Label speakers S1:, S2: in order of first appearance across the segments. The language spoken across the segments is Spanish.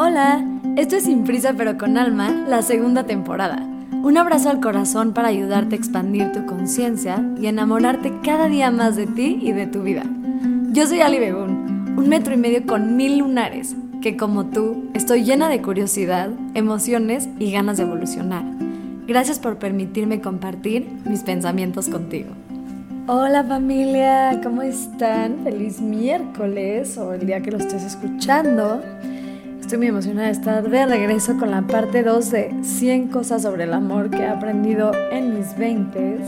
S1: Hola, esto es Sin Prisa pero con Alma, la segunda temporada. Un abrazo al corazón para ayudarte a expandir tu conciencia y enamorarte cada día más de ti y de tu vida. Yo soy Ali Begun, un metro y medio con mil lunares, que como tú estoy llena de curiosidad, emociones y ganas de evolucionar. Gracias por permitirme compartir mis pensamientos contigo. Hola familia, ¿cómo están? Feliz miércoles o el día que lo estés escuchando. Estoy muy emocionada de estar de regreso con la parte 2 de 100 cosas sobre el amor que he aprendido en mis 20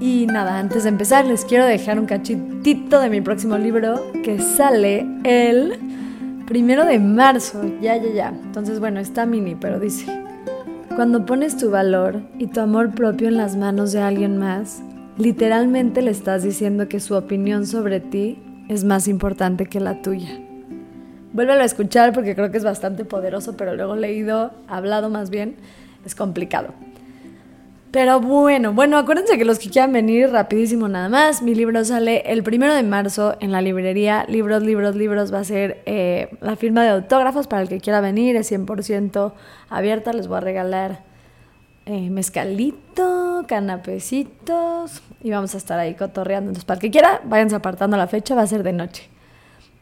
S1: Y nada, antes de empezar les quiero dejar un cachitito de mi próximo libro que sale el primero de marzo. Ya, ya, ya. Entonces, bueno, está mini, pero dice, cuando pones tu valor y tu amor propio en las manos de alguien más, literalmente le estás diciendo que su opinión sobre ti es más importante que la tuya. Vuélvelo a escuchar porque creo que es bastante poderoso, pero luego leído, hablado más bien, es complicado. Pero bueno, bueno, acuérdense que los que quieran venir rapidísimo nada más, mi libro sale el primero de marzo en la librería Libros, Libros, Libros, va a ser eh, la firma de autógrafos para el que quiera venir, es 100% abierta, les voy a regalar eh, mezcalito, canapecitos y vamos a estar ahí cotorreando. Entonces, para el que quiera, váyanse apartando la fecha, va a ser de noche.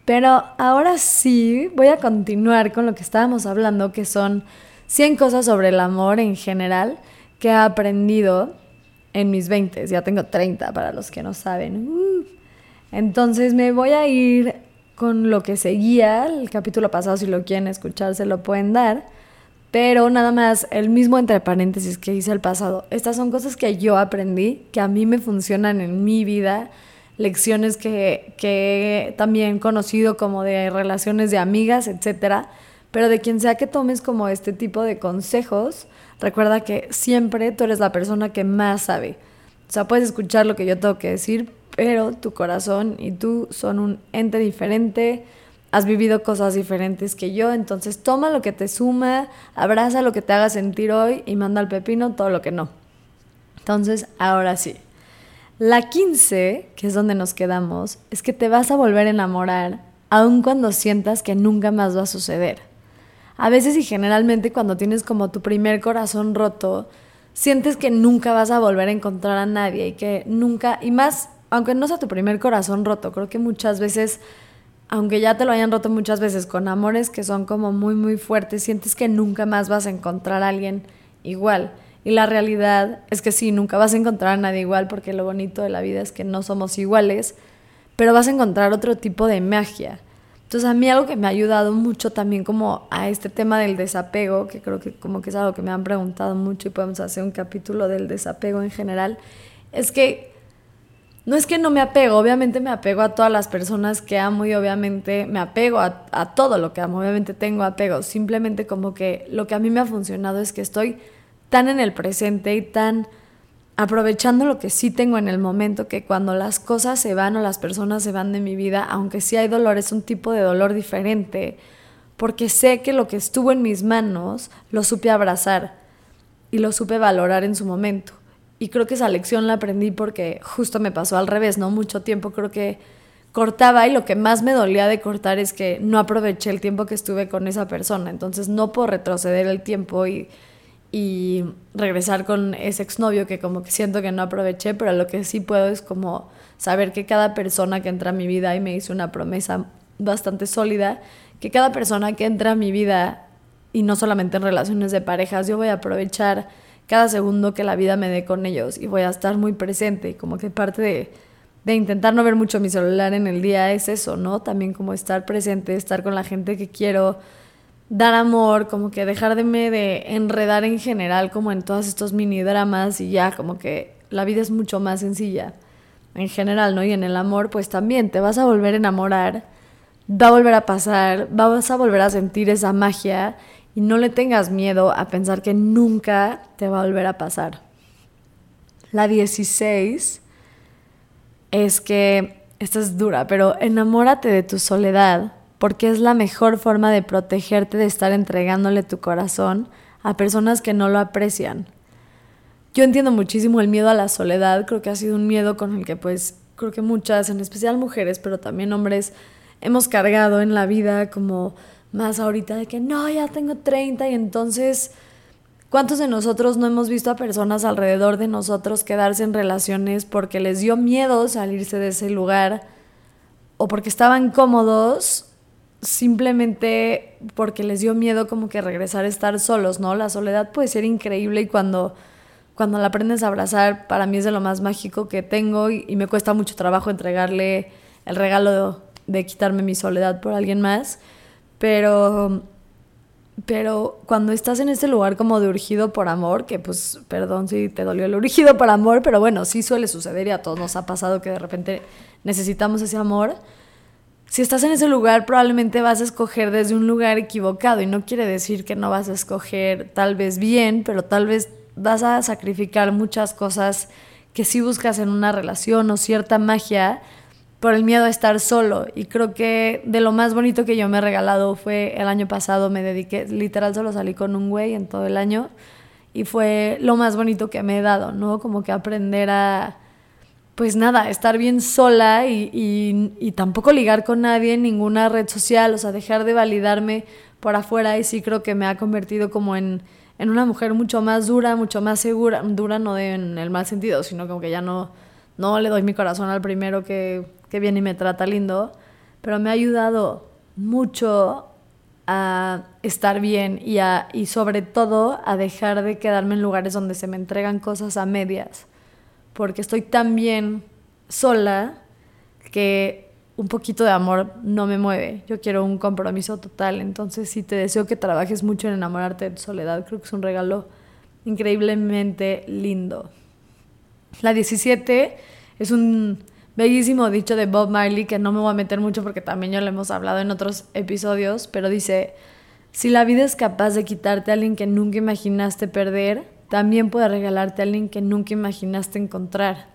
S1: Pero ahora sí, voy a continuar con lo que estábamos hablando, que son 100 cosas sobre el amor en general que he aprendido en mis 20. Ya tengo 30 para los que no saben. Uh. Entonces me voy a ir con lo que seguía. El capítulo pasado, si lo quieren escuchar, se lo pueden dar. Pero nada más, el mismo entre paréntesis que hice el pasado. Estas son cosas que yo aprendí, que a mí me funcionan en mi vida, lecciones que, que también conocido como de relaciones de amigas, etcétera. Pero de quien sea que tomes como este tipo de consejos, recuerda que siempre tú eres la persona que más sabe. O sea, puedes escuchar lo que yo tengo que decir, pero tu corazón y tú son un ente diferente has vivido cosas diferentes que yo, entonces toma lo que te suma, abraza lo que te haga sentir hoy y manda al pepino todo lo que no. Entonces, ahora sí. La 15, que es donde nos quedamos, es que te vas a volver a enamorar aun cuando sientas que nunca más va a suceder. A veces y generalmente cuando tienes como tu primer corazón roto, sientes que nunca vas a volver a encontrar a nadie y que nunca, y más, aunque no sea tu primer corazón roto, creo que muchas veces aunque ya te lo hayan roto muchas veces con amores que son como muy muy fuertes, sientes que nunca más vas a encontrar a alguien igual. Y la realidad es que sí, nunca vas a encontrar a nadie igual porque lo bonito de la vida es que no somos iguales, pero vas a encontrar otro tipo de magia. Entonces a mí algo que me ha ayudado mucho también como a este tema del desapego, que creo que como que es algo que me han preguntado mucho y podemos hacer un capítulo del desapego en general, es que no es que no me apego, obviamente me apego a todas las personas que amo y obviamente me apego a, todo lo que amo, obviamente tengo apego, simplemente como que lo que a mí me ha funcionado es que estoy tan en el presente y tan aprovechando lo que sí tengo en el momento que cuando las cosas se van o las personas se van de mi vida, aunque sí hay dolor, es un tipo de dolor diferente, porque sé que lo que estuvo en mis manos lo supe abrazar y lo supe valorar en su momento. Y creo que esa lección la aprendí porque justo me pasó al revés, ¿no? Mucho tiempo creo que cortaba y lo que más me dolía de cortar es que no aproveché el tiempo que estuve con esa persona. Entonces no puedo retroceder el tiempo y, y regresar con ese exnovio que como que siento que no aproveché, pero lo que sí puedo es como saber que cada persona que entra a mi vida, y me hizo una promesa bastante sólida, que cada persona que entra a mi vida, y no solamente en relaciones de parejas, yo voy a aprovechar cada segundo que la vida me dé con ellos y voy a estar muy presente. Como que parte de, de intentar no ver mucho mi celular en el día es eso, ¿no? También como estar presente, estar con la gente que quiero, dar amor, como que dejarme de enredar en general como en todos estos mini dramas y ya como que la vida es mucho más sencilla en general, ¿no? Y en el amor pues también te vas a volver a enamorar, va a volver a pasar, vas a volver a sentir esa magia y no le tengas miedo a pensar que nunca te va a volver a pasar. La 16 es que, esta es dura, pero enamórate de tu soledad porque es la mejor forma de protegerte de estar entregándole tu corazón a personas que no lo aprecian. Yo entiendo muchísimo el miedo a la soledad, creo que ha sido un miedo con el que pues creo que muchas, en especial mujeres, pero también hombres, hemos cargado en la vida como más ahorita de que no, ya tengo 30 y entonces, ¿cuántos de nosotros no hemos visto a personas alrededor de nosotros quedarse en relaciones porque les dio miedo salirse de ese lugar o porque estaban cómodos simplemente porque les dio miedo como que regresar a estar solos, ¿no? La soledad puede ser increíble y cuando, cuando la aprendes a abrazar, para mí es de lo más mágico que tengo y, y me cuesta mucho trabajo entregarle el regalo de, de quitarme mi soledad por alguien más. Pero, pero cuando estás en ese lugar como de urgido por amor, que pues, perdón si te dolió el urgido por amor, pero bueno, sí suele suceder y a todos nos ha pasado que de repente necesitamos ese amor. Si estás en ese lugar, probablemente vas a escoger desde un lugar equivocado y no quiere decir que no vas a escoger tal vez bien, pero tal vez vas a sacrificar muchas cosas que sí buscas en una relación o cierta magia por el miedo a estar solo. Y creo que de lo más bonito que yo me he regalado fue el año pasado, me dediqué, literal solo salí con un güey en todo el año y fue lo más bonito que me he dado, ¿no? Como que aprender a, pues nada, estar bien sola y, y, tampoco ligar con nadie en ninguna red social, o sea, dejar de validarme por afuera y sí creo que me ha convertido como en, en una mujer mucho más dura, mucho más segura, dura no en el mal sentido, sino como que ya no, no le doy mi corazón al primero que que viene y me trata lindo, pero me ha ayudado mucho a estar bien y, a, y sobre todo a dejar de quedarme en lugares donde se me entregan cosas a medias, porque estoy tan bien sola que un poquito de amor no me mueve. Yo quiero un compromiso total, entonces sí te deseo que trabajes mucho en enamorarte de soledad, creo que es un regalo increíblemente lindo. La 17 es un bellísimo dicho de Bob Marley que no me voy a meter mucho porque también ya lo hemos hablado en otros episodios, pero dice, si la vida es capaz de quitarte a alguien que nunca imaginaste perder, también puede regalarte a alguien que nunca imaginaste encontrar.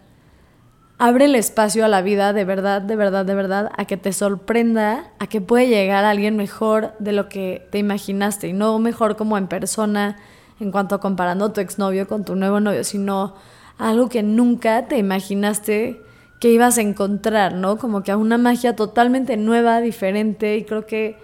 S1: Abre el espacio a la vida de verdad, de verdad, de verdad, a que te sorprenda, a que puede llegar a alguien mejor de lo que te imaginaste, y no mejor como en persona, en cuanto a comparando tu exnovio con tu nuevo novio, sino algo que nunca te imaginaste que ibas a encontrar, ¿no? Como que a una magia totalmente nueva, diferente, y creo que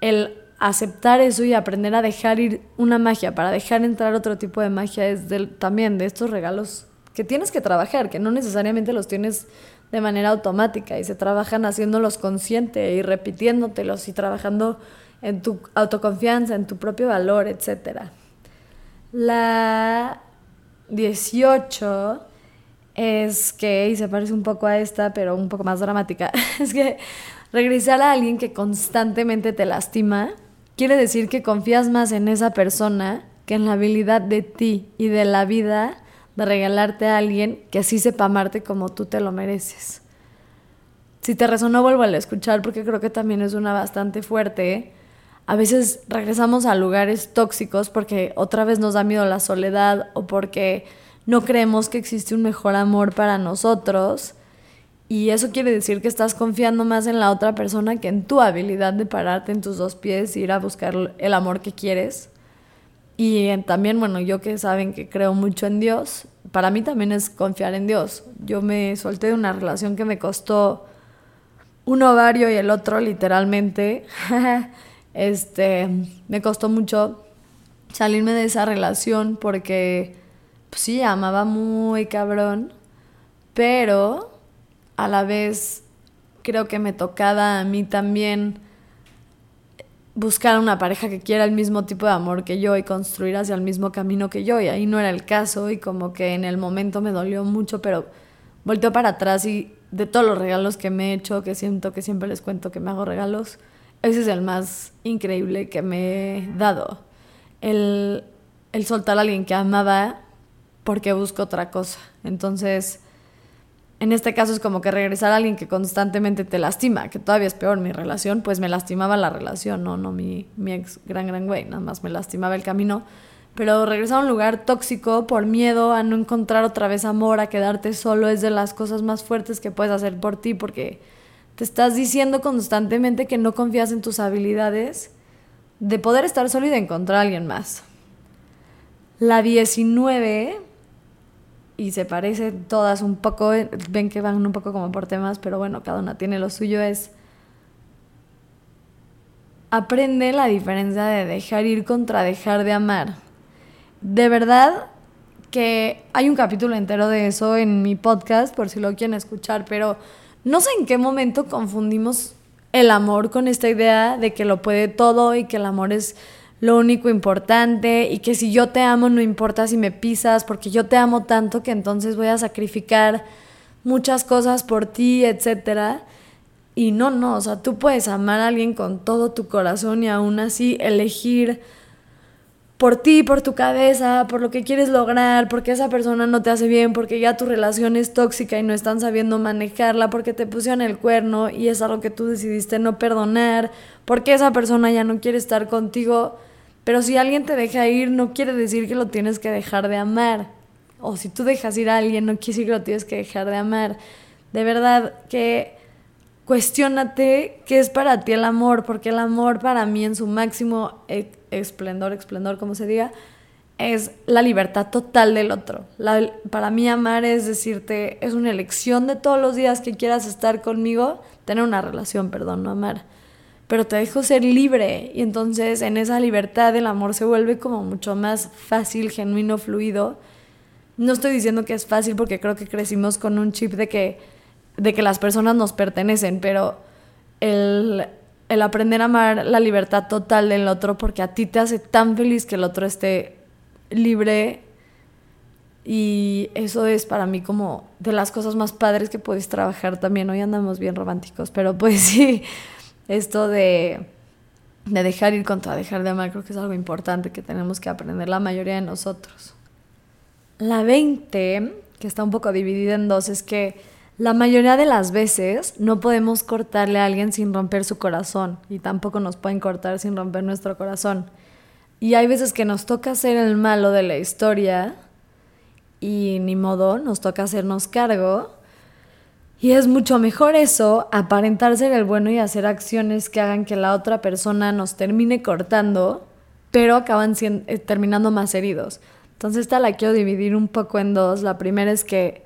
S1: el aceptar eso y aprender a dejar ir una magia para dejar entrar otro tipo de magia es del, también de estos regalos que tienes que trabajar, que no necesariamente los tienes de manera automática y se trabajan haciéndolos consciente y repitiéndotelos y trabajando en tu autoconfianza, en tu propio valor, etc. La 18 es que, y se parece un poco a esta, pero un poco más dramática, es que regresar a alguien que constantemente te lastima quiere decir que confías más en esa persona que en la habilidad de ti y de la vida de regalarte a alguien que así sepa amarte como tú te lo mereces. Si te resonó, vuelvo a escuchar porque creo que también es una bastante fuerte. A veces regresamos a lugares tóxicos porque otra vez nos da miedo la soledad o porque no creemos que existe un mejor amor para nosotros. Y eso quiere decir que estás confiando más en la otra persona que en tu habilidad de pararte en tus dos pies e ir a buscar el amor que quieres. Y también, bueno, yo que saben que creo mucho en Dios, para mí también es confiar en Dios. Yo me solté de una relación que me costó un ovario y el otro literalmente. este, me costó mucho salirme de esa relación porque pues sí, amaba muy cabrón, pero a la vez creo que me tocaba a mí también buscar una pareja que quiera el mismo tipo de amor que yo y construir hacia el mismo camino que yo y ahí no era el caso y como que en el momento me dolió mucho, pero volteó para atrás y de todos los regalos que me he hecho, que siento que siempre les cuento que me hago regalos, ese es el más increíble que me he dado. El, el soltar a alguien que amaba porque busco otra cosa. Entonces, en este caso es como que regresar a alguien que constantemente te lastima, que todavía es peor mi relación, pues me lastimaba la relación, no, no mi, mi ex gran, gran güey, nada más me lastimaba el camino. Pero regresar a un lugar tóxico por miedo a no encontrar otra vez amor, a quedarte solo, es de las cosas más fuertes que puedes hacer por ti, porque te estás diciendo constantemente que no confías en tus habilidades de poder estar solo y de encontrar a alguien más. La 19 y se parecen todas un poco, ven que van un poco como por temas, pero bueno, cada una tiene lo suyo, es aprende la diferencia de dejar ir contra dejar de amar. De verdad que hay un capítulo entero de eso en mi podcast, por si lo quieren escuchar, pero no sé en qué momento confundimos el amor con esta idea de que lo puede todo y que el amor es lo único importante y que si yo te amo no importa si me pisas porque yo te amo tanto que entonces voy a sacrificar muchas cosas por ti, etcétera. Y no, no, o sea, tú puedes amar a alguien con todo tu corazón y aún así elegir por ti, por tu cabeza, por lo que quieres lograr, porque esa persona no te hace bien, porque ya tu relación es tóxica y no están sabiendo manejarla, porque te pusieron el cuerno y es algo que tú decidiste no perdonar, porque esa persona ya no quiere estar contigo. Pero si alguien te deja ir, no quiere decir que lo tienes que dejar de amar. O si tú dejas ir a alguien, no quiere decir que lo tienes que dejar de amar. De verdad que cuestiónate qué es para ti el amor, porque el amor para mí en su máximo e-, esplendor, esplendor, como se diga, es la libertad total del otro. para mí amar es decirte, es una elección de todos los días que quieras estar conmigo, tener una relación, perdón, no amar. Pero te dejo ser libre y entonces en esa libertad el amor se vuelve como mucho más fácil, genuino, fluido. No estoy diciendo que es fácil porque creo que crecimos con un chip de que de que las personas nos pertenecen, pero el, el aprender a amar la libertad total del otro porque a ti te hace tan feliz que el otro esté libre y eso es para mí como de las cosas más padres que puedes trabajar también. Hoy andamos bien románticos, pero pues sí, esto de, de dejar ir contra dejar de amar creo que es algo importante que tenemos que aprender la mayoría de nosotros. La 20, que está un poco dividida en dos, es que la mayoría de las veces no podemos cortarle a alguien sin romper su corazón y tampoco nos pueden cortar sin romper nuestro corazón. Y hay veces que nos toca ser el malo de la historia y ni modo, nos toca hacernos cargo. Y es mucho mejor eso, aparentar ser el bueno y hacer acciones que hagan que la otra persona nos termine cortando, pero acaban eh, terminando más heridos. Entonces esta la quiero dividir un poco en dos. La primera es que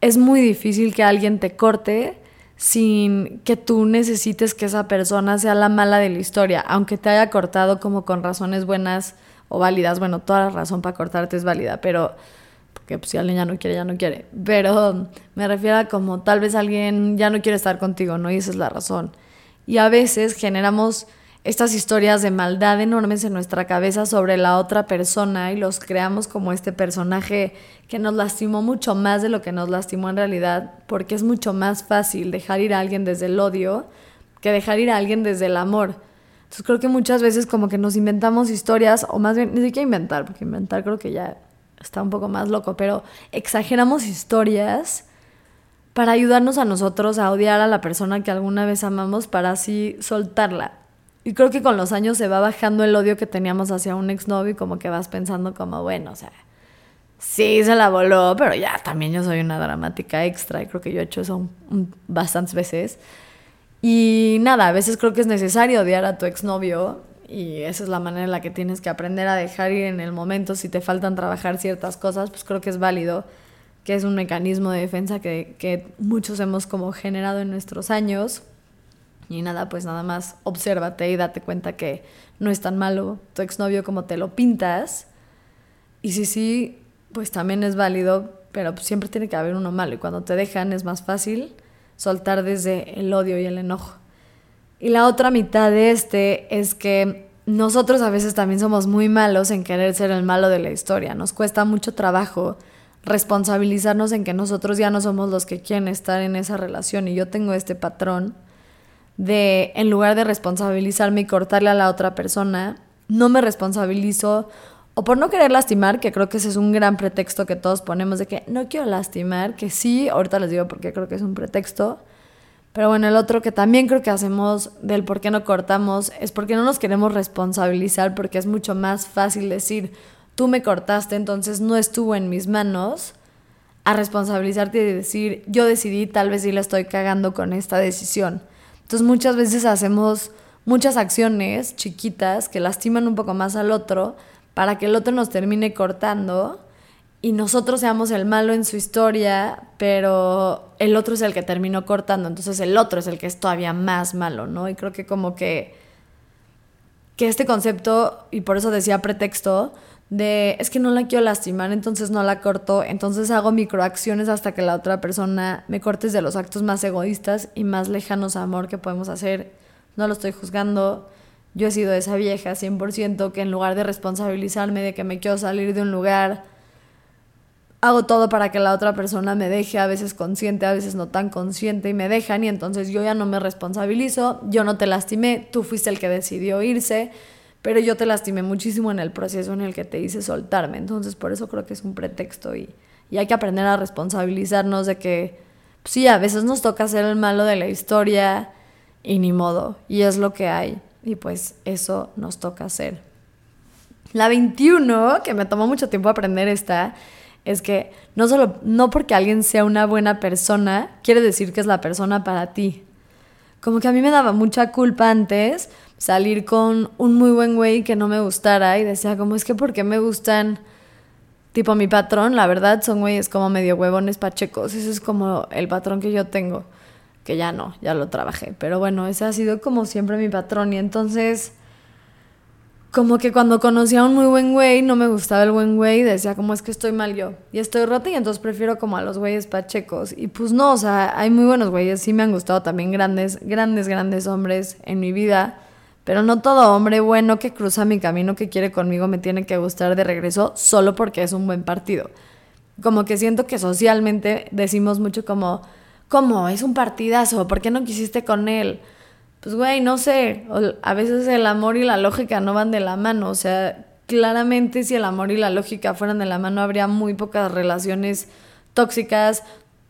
S1: es muy difícil que alguien te corte sin que tú necesites que esa persona sea la mala de la historia, aunque te haya cortado como con razones buenas o válidas. Bueno, toda la razón para cortarte es válida, pero porque pues, si alguien ya no quiere, ya no quiere. Pero me refiero a como tal vez alguien ya no quiere estar contigo, ¿no? Y esa es la razón. Y a veces generamos estas historias de maldad enormes en nuestra cabeza sobre la otra persona y los creamos como este personaje que nos lastimó mucho más de lo que nos lastimó en realidad, porque es mucho más fácil dejar ir a alguien desde el odio que dejar ir a alguien desde el amor. Entonces creo que muchas veces como que nos inventamos historias, o más bien, ni siquiera inventar, porque inventar creo que ya está un poco más loco, pero exageramos historias para ayudarnos a nosotros a odiar a la persona que alguna vez amamos para así soltarla. Y creo que con los años se va bajando el odio que teníamos hacia un exnovio y como que vas pensando como, bueno, o sea, sí se la voló, pero ya también yo soy una dramática extra y creo que yo he hecho eso bastantes veces. Y nada, a veces creo que es necesario odiar a tu exnovio y esa es la manera en la que tienes que aprender a dejar ir en el momento. Si te faltan trabajar ciertas cosas, pues creo que es válido, que es un mecanismo de defensa que, que muchos hemos como generado en nuestros años y nada, pues nada más obsérvate y date cuenta que no es tan malo tu exnovio como te lo pintas. Y si sí, pues también es válido, pero siempre tiene que haber uno malo. Y cuando te dejan es más fácil soltar desde el odio y el enojo. Y la otra mitad de este es que nosotros a veces también somos muy malos en querer ser el malo de la historia. Nos cuesta mucho trabajo responsabilizarnos en que nosotros ya no somos los que quieren estar en esa relación. Y yo tengo este patrón de, en lugar de responsabilizarme y cortarle a la otra persona, no me responsabilizo o por no querer lastimar, que creo que ese es un gran pretexto que todos ponemos de que no quiero lastimar, que sí, ahorita les digo porque creo que es un pretexto. Pero bueno, el otro que también creo que hacemos del por qué no cortamos es porque no nos queremos responsabilizar, porque es mucho más fácil decir, tú me cortaste, entonces no estuvo en mis manos, a responsabilizarte y decir, yo decidí, tal vez sí la estoy cagando con esta decisión. Entonces muchas veces hacemos muchas acciones chiquitas que lastiman un poco más al otro para que el otro nos termine cortando y nosotros seamos el malo en su historia, pero el otro es el que terminó cortando, entonces el otro es el que es todavía más malo, ¿no? Y creo que como que que este concepto, y por eso decía pretexto, de es que no la quiero lastimar, entonces no la corto, entonces hago microacciones hasta que la otra persona me cortes de los actos más egoístas y más lejanos a amor que podemos hacer. No lo estoy juzgando. Yo he sido esa vieja 100% que en lugar de responsabilizarme de que me quiero salir de un lugar, hago todo para que la otra persona me deje, a veces consciente, a veces no tan consciente y me dejan y entonces yo ya no me responsabilizo, yo no te lastimé, tú fuiste el que decidió irse pero yo te lastimé muchísimo en el proceso en el que te hice soltarme. Entonces, por eso creo que es un pretexto y, hay que aprender a responsabilizarnos de que, pues sí, a veces nos toca ser el malo de la historia y ni modo, y es lo que hay. Y pues eso nos toca hacer. La 21, que me tomó mucho tiempo aprender esta, es que no solo no porque alguien sea una buena persona quiere decir que es la persona para ti. Como que a mí me daba mucha culpa antes salir con un muy buen güey que no me gustara y decía como es que porque me gustan tipo mi patrón, la verdad son güeyes como medio huevones pachecos, ese es como el patrón que yo tengo, que ya no, ya lo trabajé, pero bueno, ese ha sido como siempre mi patrón y entonces como que cuando conocí a un muy buen güey, no me gustaba el buen güey, decía como es que estoy mal yo y estoy rota y entonces prefiero como a los güeyes pachecos. Y pues no, o sea, hay muy buenos güeyes, sí me han gustado también grandes, grandes, grandes hombres en mi vida, pero no todo hombre bueno que cruza mi camino que quiere conmigo me tiene que gustar de regreso solo porque es un buen partido. Como que siento que socialmente decimos mucho como, ¿cómo? Es un partidazo, ¿por qué no quisiste con él? Pues güey, no sé, a veces el amor y la lógica no van de la mano, o sea, claramente si el amor y la lógica fueran de la mano habría muy pocas relaciones tóxicas,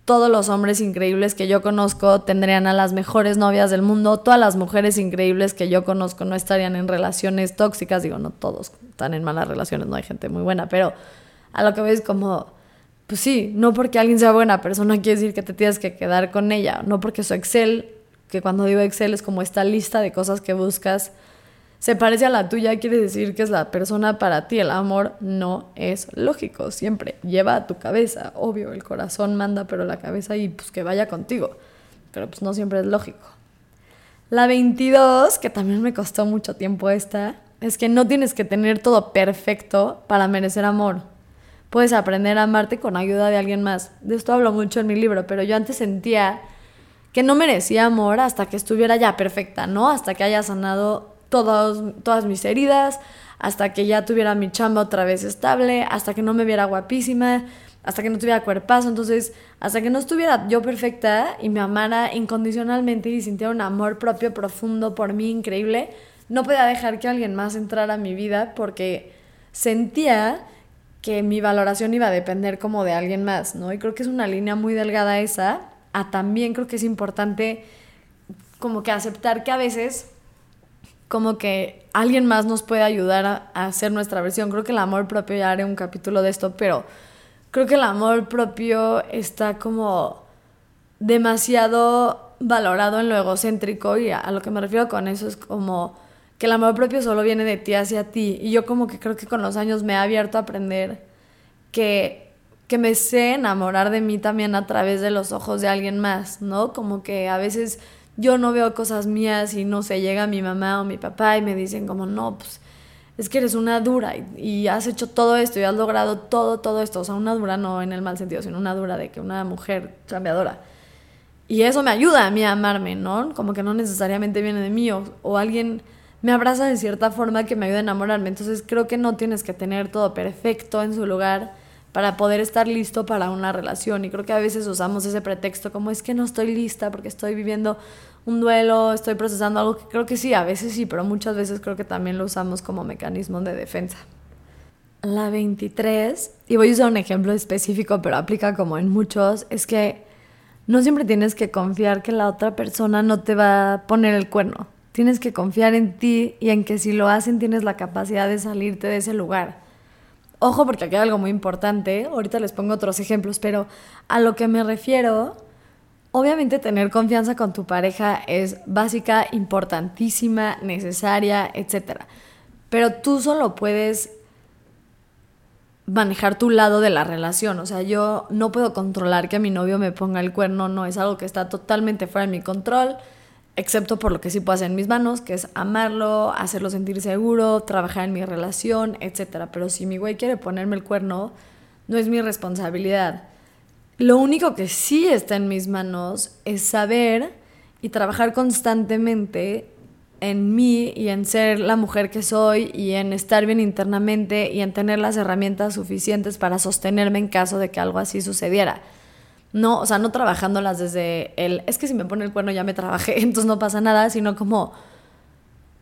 S1: todos los hombres increíbles que yo conozco tendrían a las mejores novias del mundo, todas las mujeres increíbles que yo conozco no estarían en relaciones tóxicas, digo, no todos están en malas relaciones, no hay gente muy buena, pero a lo que ves como, pues sí, no porque alguien sea buena persona quiere decir que te tienes que quedar con ella, no porque su Excel, que cuando digo Excel es como esta lista de cosas que buscas, se parece a la tuya, quiere decir que es la persona para ti. El amor no es lógico, siempre lleva a tu cabeza. Obvio, el corazón manda, pero la cabeza y pues que vaya contigo. Pero pues no siempre es lógico. La 22, que también me costó mucho tiempo esta, es que no tienes que tener todo perfecto para merecer amor. Puedes aprender a amarte con ayuda de alguien más. De esto hablo mucho en mi libro, pero yo antes sentía que no merecía amor hasta que estuviera ya perfecta, ¿no? Hasta que haya sanado todas mis heridas, hasta que ya tuviera mi chamba otra vez estable, hasta que no me viera guapísima, hasta que no tuviera cuerpazo, entonces hasta que no estuviera yo perfecta y me amara incondicionalmente y sintiera un amor propio profundo por mí increíble, no podía dejar que alguien más entrara a mi vida porque sentía que mi valoración iba a depender como de alguien más, ¿no? Y creo que es una línea muy delgada esa, a también creo que es importante como que aceptar que a veces como que alguien más nos puede ayudar a, hacer nuestra versión. Creo que el amor propio, ya haré un capítulo de esto, pero creo que el amor propio está como demasiado valorado en lo egocéntrico y a, lo que me refiero con eso es como que el amor propio solo viene de ti hacia ti. Y yo como que creo que con los años me he abierto a aprender que, que me sé enamorar de mí también a través de los ojos de alguien más, ¿no? Como que a veces yo no veo cosas mías y no sé, llega mi mamá o mi papá y me dicen como, no, pues es que eres una dura y, has hecho todo esto y has logrado todo, todo esto. O sea, una dura no en el mal sentido, sino una dura de que una mujer cambiadora. Y eso me ayuda a mí a amarme, ¿no? Como que no necesariamente viene de mí o, o alguien me abraza de cierta forma que me ayuda a enamorarme. Entonces creo que no tienes que tener todo perfecto en su lugar para poder estar listo para una relación. Y creo que a veces usamos ese pretexto como es que no estoy lista porque estoy viviendo un duelo, estoy procesando algo creo que sí, a veces sí, pero muchas veces creo que también lo usamos como mecanismo de defensa. La 23, y voy a usar un ejemplo específico, pero aplica como en muchos, es que no siempre tienes que confiar que la otra persona no te va a poner el cuerno. Tienes que confiar en ti y en que si lo hacen tienes la capacidad de salirte de ese lugar. Ojo porque aquí hay algo muy importante, ahorita les pongo otros ejemplos, pero a lo que me refiero Obviamente tener confianza con tu pareja es básica, importantísima, necesaria, etc. Pero tú solo puedes manejar tu lado de la relación. O sea, yo no puedo controlar que mi novio me ponga el cuerno, no es algo que está totalmente fuera de mi control. Excepto por lo que sí puedo hacer en mis manos, que es amarlo, hacerlo sentir seguro, trabajar en mi relación, etc. Pero si mi güey quiere ponerme el cuerno, no es mi responsabilidad. Lo único que sí está en mis manos es saber y trabajar constantemente en mí y en ser la mujer que soy y en estar bien internamente y en tener las herramientas suficientes para sostenerme en caso de que algo así sucediera. No, o sea, no trabajándolas desde el, es que si me pone el cuerno ya me trabajé, entonces no pasa nada, sino como,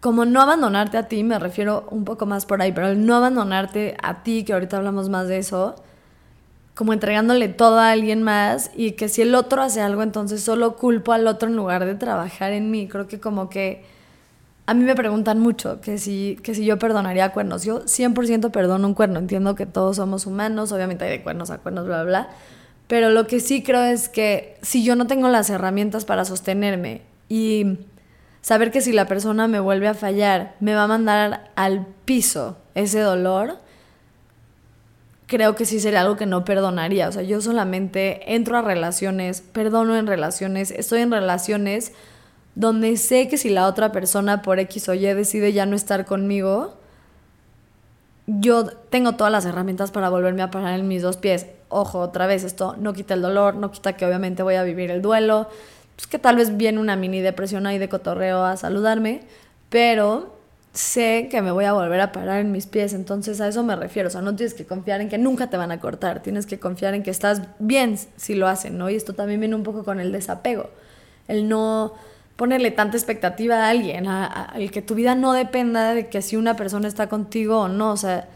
S1: como no abandonarte a ti, me refiero un poco más por ahí, pero el no abandonarte a ti, que ahorita hablamos más de eso, como entregándole todo a alguien más y que si el otro hace algo, entonces solo culpo al otro en lugar de trabajar en mí. Creo que como que a mí me preguntan mucho que si, que si yo perdonaría cuernos. Yo 100% perdono un cuerno. Entiendo que todos somos humanos, obviamente hay de cuernos a cuernos, bla, bla, bla. Pero lo que sí creo es que si yo no tengo las herramientas para sostenerme y saber que si la persona me vuelve a fallar, me va a mandar al piso ese dolor, creo que sí sería algo que no perdonaría. O sea, yo solamente entro a relaciones, perdono en relaciones, estoy en relaciones donde sé que si la otra persona por X o Y decide ya no estar conmigo, yo tengo todas las herramientas para volverme a parar en mis dos pies. Ojo, otra vez, esto no quita el dolor, no quita que obviamente voy a vivir el duelo, pues que tal vez viene una mini depresión ahí de cotorreo a saludarme, pero sé que me voy a volver a parar en mis pies, entonces a eso me refiero, o sea, no tienes que confiar en que nunca te van a cortar, tienes que confiar en que estás bien si lo hacen, ¿no? Y esto también viene un poco con el desapego, el no ponerle tanta expectativa a alguien, el que tu vida no dependa de que si una persona está contigo o no, o sea,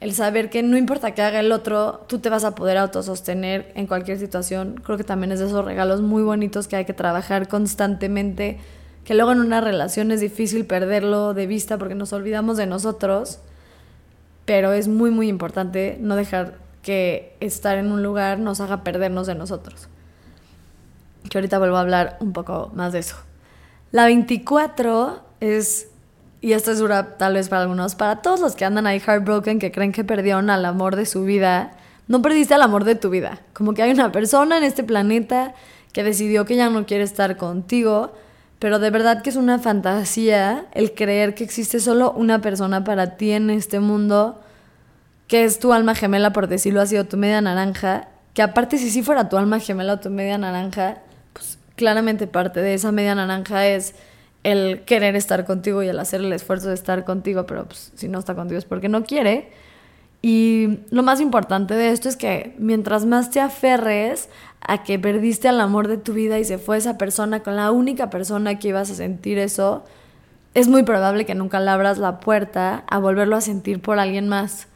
S1: el saber que no importa qué haga el otro, tú te vas a poder autosostener en cualquier situación, creo que también es de esos regalos muy bonitos que hay que trabajar constantemente, que luego en una relación es difícil perderlo de vista porque nos olvidamos de nosotros, pero es muy muy importante no dejar que estar en un lugar nos haga perdernos de nosotros. Que ahorita vuelvo a hablar un poco más de eso. La 24 es, y esto es dura tal vez para algunos, para todos los que andan ahí heartbroken, que creen que perdieron al amor de su vida, no perdiste al amor de tu vida. Como que hay una persona en este planeta que decidió que ya no quiere estar contigo, pero de verdad que es una fantasía el creer que existe solo una persona para ti en este mundo, que es tu alma gemela, por decirlo así, o tu media naranja, que aparte si sí fuera tu alma gemela o tu media naranja, claramente parte de esa media naranja es el querer estar contigo y el hacer el esfuerzo de estar contigo, pero pues, si no está contigo es porque no quiere. Y lo más importante de esto es que mientras más te aferres a que perdiste al amor de tu vida y se fue esa persona con la única persona que ibas a sentir eso, es muy probable que nunca le abras la puerta a volverlo a sentir por alguien más.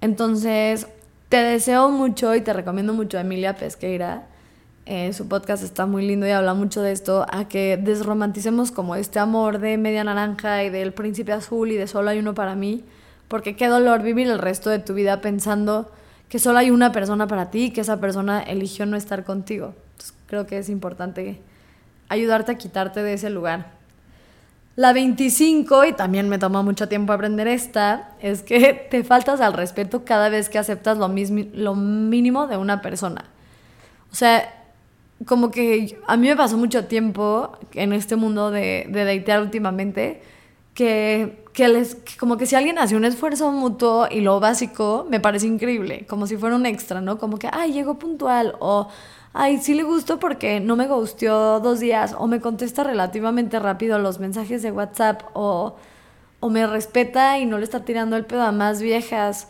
S1: Entonces, te deseo mucho y te recomiendo mucho a Emilia Pesqueira eh, su podcast está muy lindo y habla mucho de esto, a que desromanticemos como este amor de media naranja y del príncipe azul y de solo hay uno para mí, porque qué dolor vivir el resto de tu vida pensando que solo hay una persona para ti y que esa persona eligió no estar contigo. creo que es importante ayudarte a quitarte de ese lugar. La 25, y también me toma mucho tiempo aprender esta, es que te faltas al respeto cada vez que aceptas lo, mismo, lo mínimo de una persona. O sea, como que a mí me pasó mucho tiempo en este mundo de, de datear últimamente que, que les, como que si alguien hace un esfuerzo mutuo y lo básico, me parece increíble, como si fuera un extra, ¿no? Como que, ay, llegó puntual, o, ay, sí le gustó porque no me gustió dos días, o me contesta relativamente rápido los mensajes de WhatsApp, o, o me respeta y no le está tirando el pedo a más viejas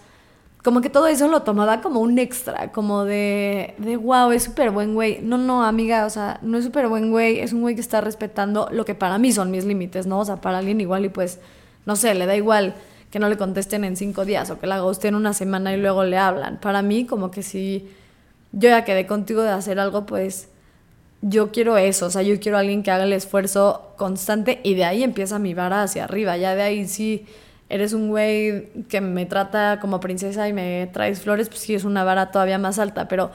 S1: como que todo eso lo tomaba como un extra, como de, de wow, es súper buen güey. No, no, amiga, o sea, no es súper buen güey, es un güey que está respetando lo que para mí son mis límites, ¿no? O sea, para alguien igual y pues, no sé, le da igual que no le contesten en cinco días o que la en una semana y luego le hablan. Para mí, como que si yo ya quedé contigo de hacer algo, pues yo quiero eso, o sea, yo quiero a alguien que haga el esfuerzo constante y de ahí empieza mi vara hacia arriba, ya de ahí sí eres un güey que me trata como princesa y me traes flores, pues sí es una vara todavía más alta, pero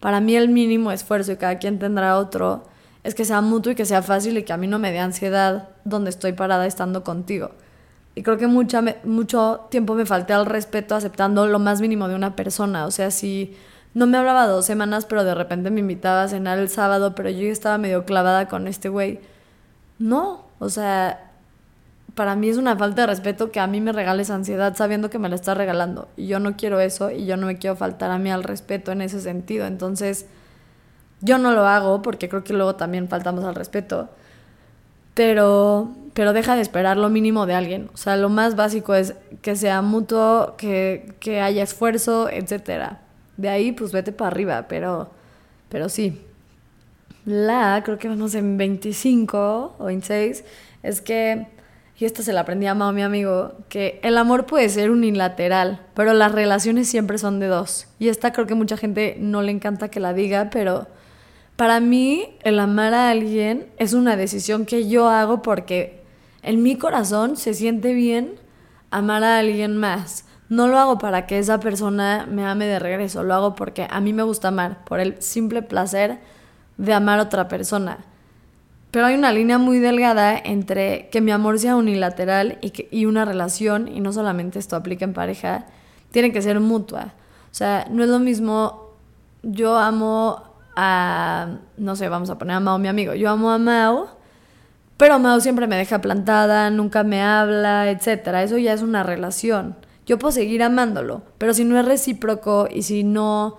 S1: para mí el mínimo esfuerzo, y cada quien tendrá otro, es que sea mutuo y que sea fácil y que a mí no me dé ansiedad donde estoy parada estando contigo. Y creo que mucho tiempo me falté al respeto aceptando lo más mínimo de una persona. O sea, si no me hablaba dos semanas, pero de repente me invitaba a cenar el sábado, pero yo estaba medio clavada con este güey no, o sea, para mí es una falta de respeto que a mí me regales ansiedad sabiendo que me la estás regalando. Y yo no quiero eso y yo no me quiero faltar a mí al respeto en ese sentido. Entonces, yo no lo hago porque creo que luego también faltamos al respeto. Pero, pero deja de esperar lo mínimo de alguien. O sea, lo más básico es que sea mutuo, que, que haya esfuerzo, etc. De ahí, pues vete para arriba. Pero, pero sí. La, creo que vamos en 25 o 26, es que y esta se la aprendí a mi amigo, que el amor puede ser unilateral, pero las relaciones siempre son de dos. Y esta creo que mucha gente no le encanta que la diga, pero para mí el amar a alguien es una decisión que yo hago porque en mi corazón se siente bien amar a alguien más. No lo hago para que esa persona me ame de regreso, lo hago porque a mí me gusta amar, por el simple placer de amar a otra persona. Pero hay una línea muy delgada entre que mi amor sea unilateral y, que, y una relación, y no solamente esto aplica en pareja, tiene que ser mutua. O sea, no es lo mismo yo amo a, no sé, vamos a poner a Mao mi amigo, yo amo a Mao, pero Mao siempre me deja plantada, nunca me habla, etc. Eso ya es una relación. Yo puedo seguir amándolo, pero si no es recíproco y si no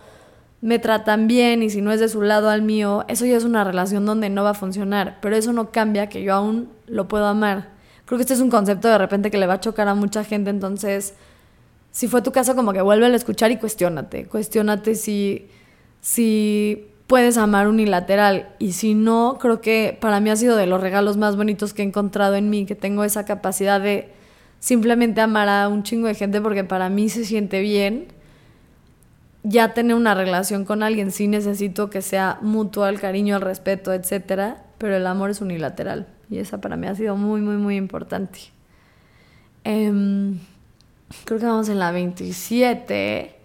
S1: me tratan bien y si no es de su lado al mío, eso ya es una relación donde no va a funcionar, pero eso no cambia que yo aún lo puedo amar. Creo que este es un concepto de repente que le va a chocar a mucha gente, entonces, si fue tu caso, como que vuelve a escuchar y cuestionate, cuestionate si, si puedes amar unilateral y si no, creo que para mí ha sido de los regalos más bonitos que he encontrado en mí, que tengo esa capacidad de simplemente amar a un chingo de gente porque para mí se siente bien ya tener una relación con alguien, sí necesito que sea mutuo el cariño, el respeto, etcétera, pero el amor es unilateral y esa para mí ha sido muy, muy, muy importante. Em, creo que vamos en la 27.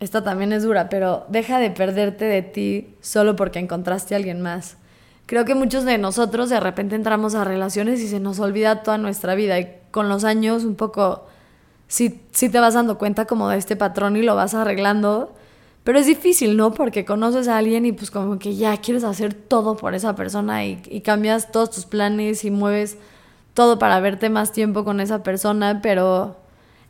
S1: Esta también es dura, pero deja de perderte de ti solo porque encontraste a alguien más. Creo que muchos de nosotros de repente entramos a relaciones y se nos olvida toda nuestra vida y con los años un poco si te vas dando cuenta como de este patrón y lo vas arreglando. Pero es difícil, ¿no? Porque conoces a alguien y pues como que ya quieres hacer todo por esa persona y, y cambias todos tus planes y mueves todo para verte más tiempo con esa persona, pero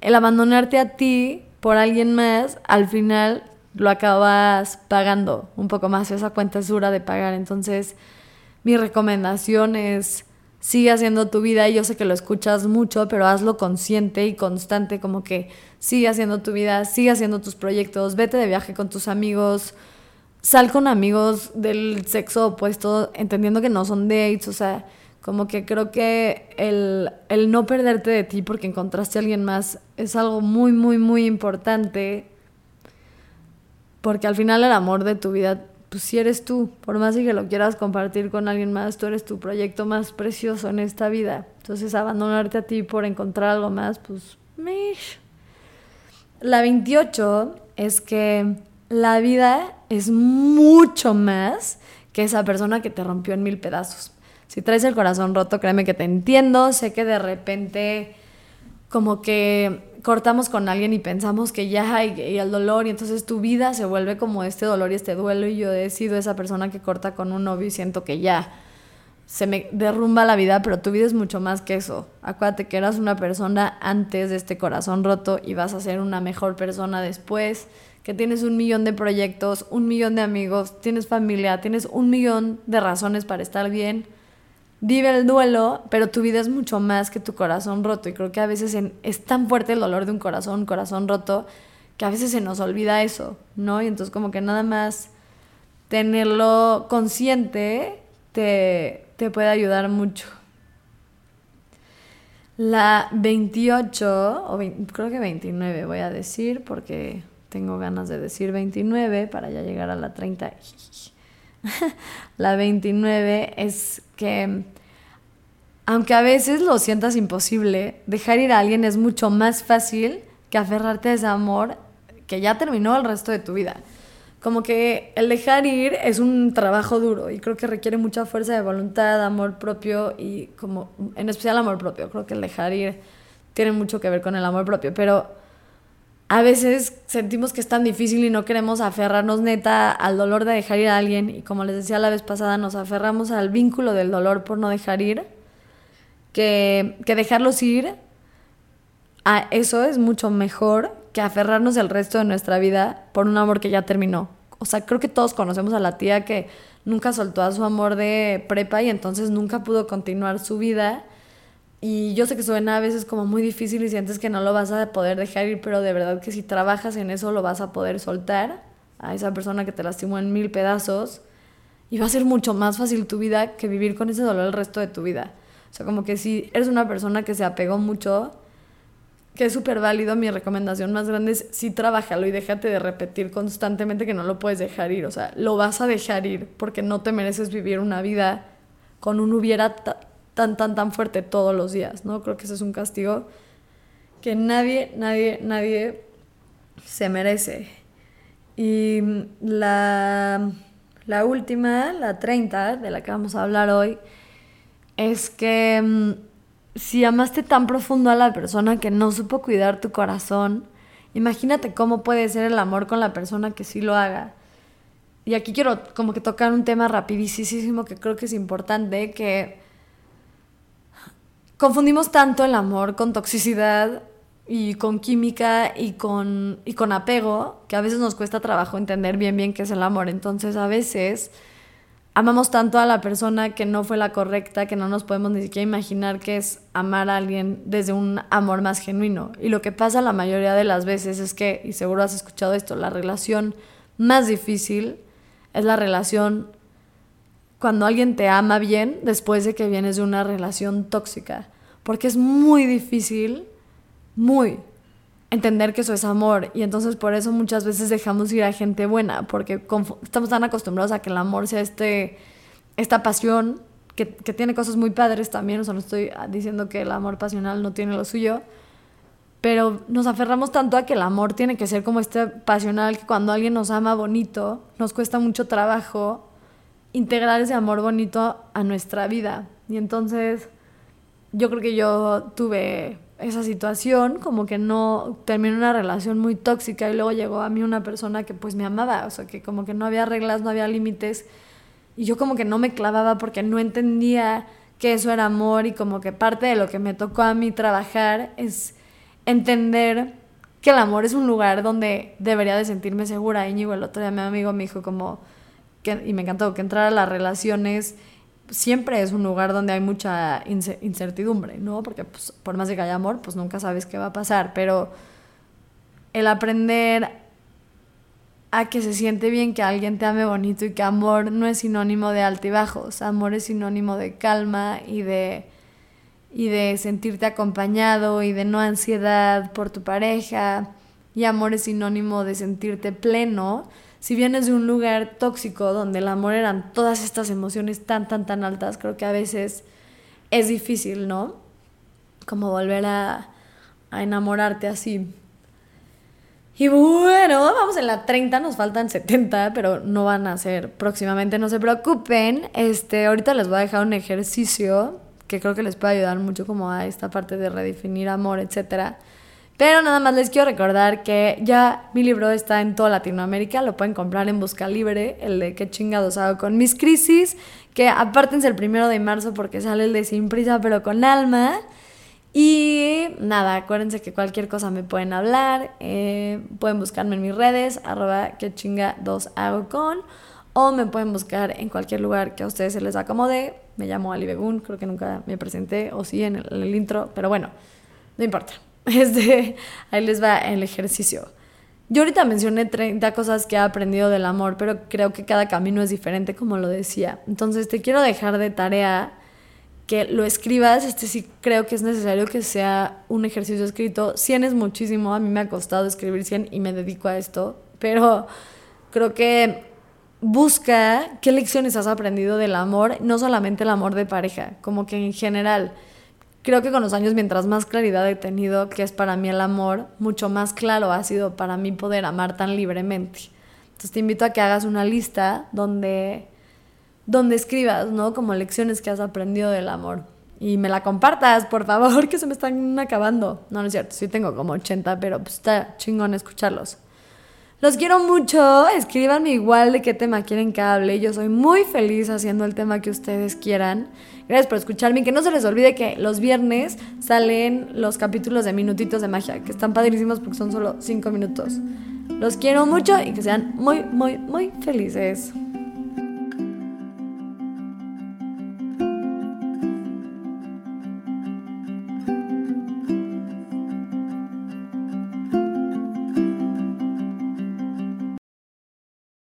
S1: el abandonarte a ti por alguien más, al final lo acabas pagando un poco más. Esa cuenta es dura de pagar. Entonces, mi recomendación es sigue haciendo tu vida y yo sé que lo escuchas mucho, pero hazlo consciente y constante, como que sigue haciendo tu vida, sigue haciendo tus proyectos, vete de viaje con tus amigos, sal con amigos del sexo opuesto, entendiendo que no son dates, o sea, como que creo que el, el no perderte de ti porque encontraste a alguien más es algo muy, muy, muy importante, porque al final el amor de tu vida pues si eres tú, por más que lo quieras compartir con alguien más, tú eres tu proyecto más precioso en esta vida. Entonces abandonarte a ti por encontrar algo más, pues... Mish. La 28 es que la vida es mucho más que esa persona que te rompió en mil pedazos. Si traes el corazón roto, créeme que te entiendo, sé que de repente como que cortamos con alguien y pensamos que ya hay el dolor y entonces tu vida se vuelve como este dolor y este duelo y yo he sido esa persona que corta con un novio y siento que ya se me derrumba la vida, pero tu vida es mucho más que eso. Acuérdate que eras una persona antes de este corazón roto y vas a ser una mejor persona después, que tienes un millón de proyectos, un millón de amigos, tienes familia, tienes un millón de razones para estar bien vive el duelo, pero tu vida es mucho más que tu corazón roto. Y creo que a veces es tan fuerte el dolor de un corazón, un corazón roto, que a veces se nos olvida eso, ¿no? Y entonces como que nada más tenerlo consciente te, te puede ayudar mucho. La 28, o creo que 29 voy a decir, porque tengo ganas de decir 29 para ya llegar a la 30. la 29 es que, aunque a veces lo sientas imposible, dejar ir a alguien es mucho más fácil que aferrarte a ese amor que ya terminó el resto de tu vida. Como que el dejar ir es un trabajo duro y creo que requiere mucha fuerza de voluntad, amor propio y como en especial amor propio. Creo que el dejar ir tiene mucho que ver con el amor propio, pero a veces sentimos que es tan difícil y no queremos aferrarnos neta al dolor de dejar ir a alguien y como les decía la vez pasada, nos aferramos al vínculo del dolor por no dejar ir, que, que dejarlos ir, a eso es mucho mejor que aferrarnos el resto de nuestra vida por un amor que ya terminó. O sea, creo que todos conocemos a la tía que nunca soltó a su amor de prepa y entonces nunca pudo continuar su vida y yo sé que suena a veces como muy difícil y sientes que no lo vas a poder dejar ir, pero de verdad que si trabajas en eso lo vas a poder soltar a esa persona que te lastimó en mil pedazos y va a ser mucho más fácil tu vida que vivir con ese dolor el resto de tu vida. O sea, como que si eres una persona que se apegó mucho, que es súper válido, mi recomendación más grande es sí trabájalo y déjate de repetir constantemente que no lo puedes dejar ir. O sea, lo vas a dejar ir porque no te mereces vivir una vida con un hubiera tan, tan, tan fuerte todos los días, ¿no? Creo que ese es un castigo que nadie, nadie, nadie se merece. Y la, la última, la 30, de la que vamos a hablar hoy, es que mm, si amaste tan profundo a la persona que no supo cuidar tu corazón, imagínate cómo puede ser el amor con la persona que sí lo haga. Y aquí quiero como que tocar un tema rapidísimo que creo que es importante, que confundimos tanto el amor con toxicidad y con química y con, y con apego que a veces nos cuesta trabajo entender bien bien qué es el amor. Entonces a veces amamos tanto a la persona que no fue la correcta que no nos podemos ni siquiera imaginar que es amar a alguien desde un amor más genuino. Y lo que pasa la mayoría de las veces es que, y seguro has escuchado esto, la relación más difícil es la relación cuando alguien te ama bien después de que vienes de una relación tóxica. Porque es muy difícil, muy, entender que eso es amor. Y entonces por eso muchas veces dejamos ir a gente buena, porque estamos tan acostumbrados a que el amor sea este, esta pasión que, que, tiene cosas muy padres también. O sea, no estoy diciendo que el amor pasional no tiene lo suyo. Pero nos aferramos tanto a que el amor tiene que ser como este pasional que cuando alguien nos ama bonito, nos cuesta mucho trabajo integrar ese amor bonito a nuestra vida. Y entonces yo creo que yo tuve esa situación, como que no terminé una relación muy tóxica y luego llegó a mí una persona que pues me amaba, o sea, que como que no había reglas, no había límites y yo como que no me clavaba porque no entendía que eso era amor y como que parte de lo que me tocó a mí trabajar es entender que el amor es un lugar donde debería de sentirme segura. Íñigo el otro día mi amigo me dijo como y me encantó, que entrar a las relaciones siempre es un lugar donde hay mucha incertidumbre, ¿no? Porque pues, por más de que haya amor, pues nunca sabes qué va a pasar, pero el aprender a que se siente bien que alguien te ame bonito y que amor no es sinónimo de altibajos, amor es sinónimo de calma y de y de sentirte acompañado y de no ansiedad por tu pareja y amor es sinónimo de sentirte pleno si vienes de un lugar tóxico donde el amor eran todas estas emociones tan, tan, tan altas, creo que a veces es difícil, ¿no? Como volver a, a enamorarte así. Y bueno, vamos en la 30, nos faltan 70, pero no van a ser próximamente, no se preocupen. Este, ahorita les voy a dejar un ejercicio que creo que les puede ayudar mucho como a esta parte de redefinir amor, etcétera. Pero nada más les quiero recordar que ya mi libro está en toda Latinoamérica, lo pueden comprar en Busca Libre, el de qué chingados hago con mis crisis, que apártense el primero de marzo porque sale el de Sin Prisa pero con alma. Y nada, acuérdense que cualquier cosa me pueden hablar, eh, pueden buscarme en mis redes, arroba que chinga dos hago con, o me pueden buscar en cualquier lugar que a ustedes se les acomode. Me llamo Ali Begun, creo que nunca me presenté, o sí en el intro, pero bueno, no importa. Este, ahí les va el ejercicio. Yo ahorita mencioné 30 cosas que he aprendido del amor, pero creo que cada camino es diferente, como lo decía. Entonces te quiero dejar de tarea que lo escribas. Este sí creo que es necesario que sea un ejercicio escrito. 100 es muchísimo, a mí me ha costado escribir 100 y me dedico a esto, pero creo que busca qué lecciones has aprendido del amor, no solamente el amor de pareja, como que en general creo que con los años, mientras más claridad he tenido, que es para mí el amor, mucho más claro ha sido para mí poder amar tan libremente. Entonces te invito a que hagas una lista donde, donde escribas, ¿no? Como lecciones que has aprendido del amor. y me la compartas, por favor, que se me están acabando. No, no es cierto, sí tengo como 80, pero pues está chingón escucharlos. Los quiero mucho, escríbanme igual de qué tema quieren que hable. Yo soy muy feliz haciendo el tema que ustedes quieran. Gracias por escucharme y que no se les olvide que los viernes salen los capítulos de Minutitos de Magia, que están padrísimos porque son solo 5 minutos. Los quiero mucho y que sean muy, muy, muy felices.